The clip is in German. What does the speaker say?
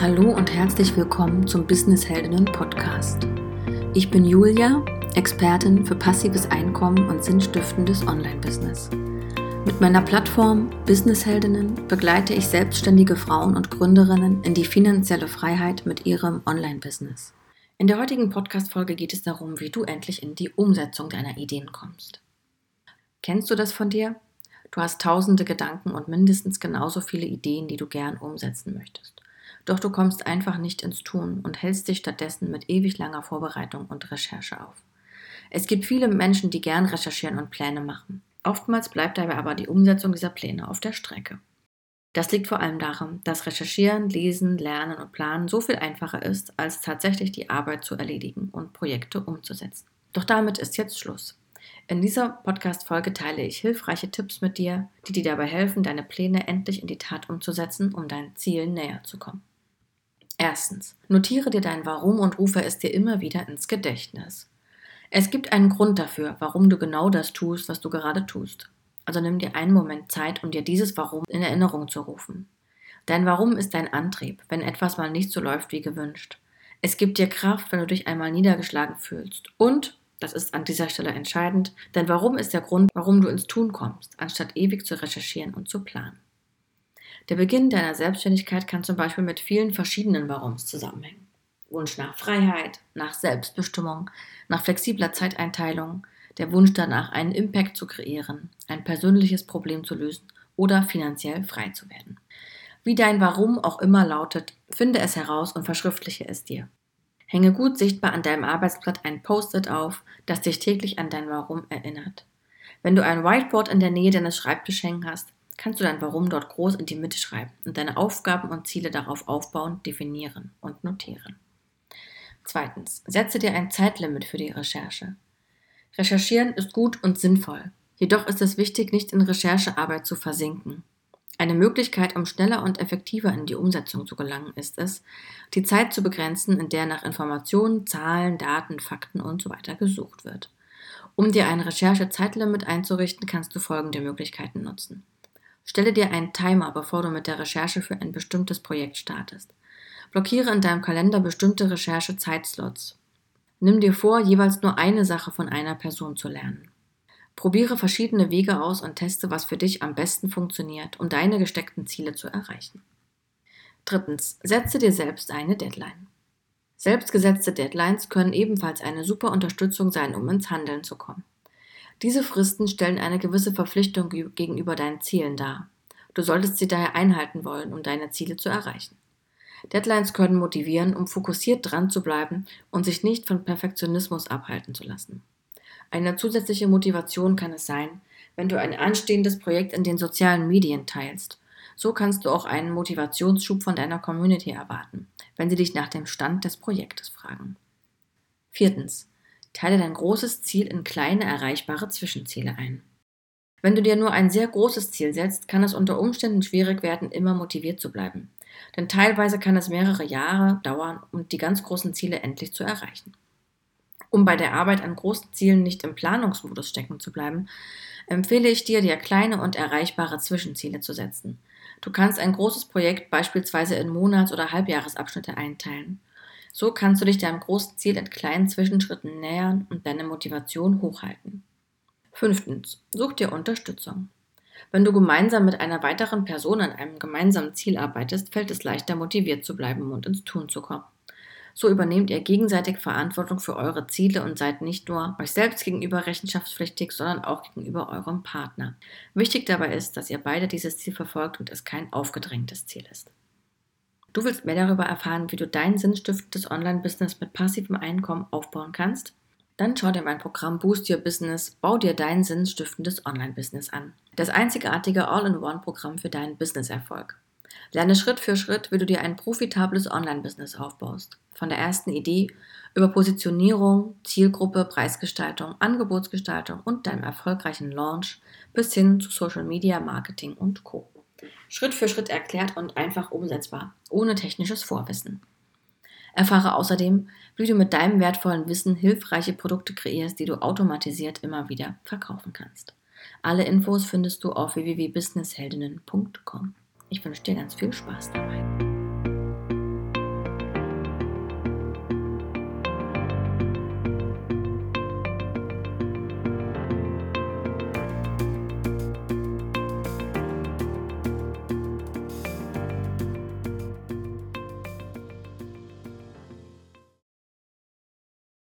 Hallo und herzlich willkommen zum Business Heldinnen Podcast. Ich bin Julia, Expertin für passives Einkommen und sinnstiftendes Online-Business. Mit meiner Plattform Business Heldinnen begleite ich selbstständige Frauen und Gründerinnen in die finanzielle Freiheit mit ihrem Online-Business. In der heutigen Podcast-Folge geht es darum, wie du endlich in die Umsetzung deiner Ideen kommst. Kennst du das von dir? Du hast tausende Gedanken und mindestens genauso viele Ideen, die du gern umsetzen möchtest. Doch du kommst einfach nicht ins Tun und hältst dich stattdessen mit ewig langer Vorbereitung und Recherche auf. Es gibt viele Menschen, die gern recherchieren und Pläne machen. Oftmals bleibt dabei aber die Umsetzung dieser Pläne auf der Strecke. Das liegt vor allem daran, dass Recherchieren, Lesen, Lernen und Planen so viel einfacher ist, als tatsächlich die Arbeit zu erledigen und Projekte umzusetzen. Doch damit ist jetzt Schluss. In dieser Podcast-Folge teile ich hilfreiche Tipps mit dir, die dir dabei helfen, deine Pläne endlich in die Tat umzusetzen, um deinen Zielen näher zu kommen. Erstens, notiere dir dein Warum und rufe es dir immer wieder ins Gedächtnis. Es gibt einen Grund dafür, warum du genau das tust, was du gerade tust. Also nimm dir einen Moment Zeit, um dir dieses Warum in Erinnerung zu rufen. Dein Warum ist dein Antrieb, wenn etwas mal nicht so läuft wie gewünscht. Es gibt dir Kraft, wenn du dich einmal niedergeschlagen fühlst. Und, das ist an dieser Stelle entscheidend, dein Warum ist der Grund, warum du ins Tun kommst, anstatt ewig zu recherchieren und zu planen. Der Beginn deiner Selbstständigkeit kann zum Beispiel mit vielen verschiedenen Warums zusammenhängen. Wunsch nach Freiheit, nach Selbstbestimmung, nach flexibler Zeiteinteilung, der Wunsch danach, einen Impact zu kreieren, ein persönliches Problem zu lösen oder finanziell frei zu werden. Wie dein Warum auch immer lautet, finde es heraus und verschriftliche es dir. Hänge gut sichtbar an deinem Arbeitsblatt ein Post-it auf, das dich täglich an dein Warum erinnert. Wenn du ein Whiteboard in der Nähe deines Schreibtisches hängen hast, kannst du dein Warum dort groß in die Mitte schreiben und deine Aufgaben und Ziele darauf aufbauen, definieren und notieren. Zweitens, setze dir ein Zeitlimit für die Recherche. Recherchieren ist gut und sinnvoll. Jedoch ist es wichtig, nicht in Recherchearbeit zu versinken. Eine Möglichkeit, um schneller und effektiver in die Umsetzung zu gelangen, ist es, die Zeit zu begrenzen, in der nach Informationen, Zahlen, Daten, Fakten usw. So gesucht wird. Um dir ein Recherche-Zeitlimit einzurichten, kannst du folgende Möglichkeiten nutzen. Stelle dir einen Timer, bevor du mit der Recherche für ein bestimmtes Projekt startest. Blockiere in deinem Kalender bestimmte Recherche-Zeitslots. Nimm dir vor, jeweils nur eine Sache von einer Person zu lernen. Probiere verschiedene Wege aus und teste, was für dich am besten funktioniert, um deine gesteckten Ziele zu erreichen. Drittens, setze dir selbst eine Deadline. Selbstgesetzte Deadlines können ebenfalls eine super Unterstützung sein, um ins Handeln zu kommen. Diese Fristen stellen eine gewisse Verpflichtung gegenüber deinen Zielen dar. Du solltest sie daher einhalten wollen, um deine Ziele zu erreichen. Deadlines können motivieren, um fokussiert dran zu bleiben und sich nicht von Perfektionismus abhalten zu lassen. Eine zusätzliche Motivation kann es sein, wenn du ein anstehendes Projekt in den sozialen Medien teilst. So kannst du auch einen Motivationsschub von deiner Community erwarten, wenn sie dich nach dem Stand des Projektes fragen. Viertens. Teile dein großes Ziel in kleine erreichbare Zwischenziele ein. Wenn du dir nur ein sehr großes Ziel setzt, kann es unter Umständen schwierig werden, immer motiviert zu bleiben. Denn teilweise kann es mehrere Jahre dauern, um die ganz großen Ziele endlich zu erreichen. Um bei der Arbeit an großen Zielen nicht im Planungsmodus stecken zu bleiben, empfehle ich dir, dir kleine und erreichbare Zwischenziele zu setzen. Du kannst ein großes Projekt beispielsweise in Monats- oder Halbjahresabschnitte einteilen. So kannst du dich deinem großen Ziel in kleinen Zwischenschritten nähern und deine Motivation hochhalten. Fünftens. Such dir Unterstützung. Wenn du gemeinsam mit einer weiteren Person an einem gemeinsamen Ziel arbeitest, fällt es leichter, motiviert zu bleiben und ins Tun zu kommen. So übernehmt ihr gegenseitig Verantwortung für eure Ziele und seid nicht nur euch selbst gegenüber rechenschaftspflichtig, sondern auch gegenüber eurem Partner. Wichtig dabei ist, dass ihr beide dieses Ziel verfolgt und es kein aufgedrängtes Ziel ist. Du willst mehr darüber erfahren, wie du dein sinnstiftendes Online-Business mit passivem Einkommen aufbauen kannst? Dann schau dir mein Programm Boost Your Business, bau dir dein sinnstiftendes Online-Business an. Das einzigartige All-in-One-Programm für deinen Business-Erfolg. Lerne Schritt für Schritt, wie du dir ein profitables Online-Business aufbaust. Von der ersten Idee über Positionierung, Zielgruppe, Preisgestaltung, Angebotsgestaltung und deinem erfolgreichen Launch bis hin zu Social Media Marketing und Co. Schritt für Schritt erklärt und einfach umsetzbar, ohne technisches Vorwissen. Erfahre außerdem, wie du mit deinem wertvollen Wissen hilfreiche Produkte kreierst, die du automatisiert immer wieder verkaufen kannst. Alle Infos findest du auf www.businessheldinnen.com. Ich wünsche dir ganz viel Spaß dabei.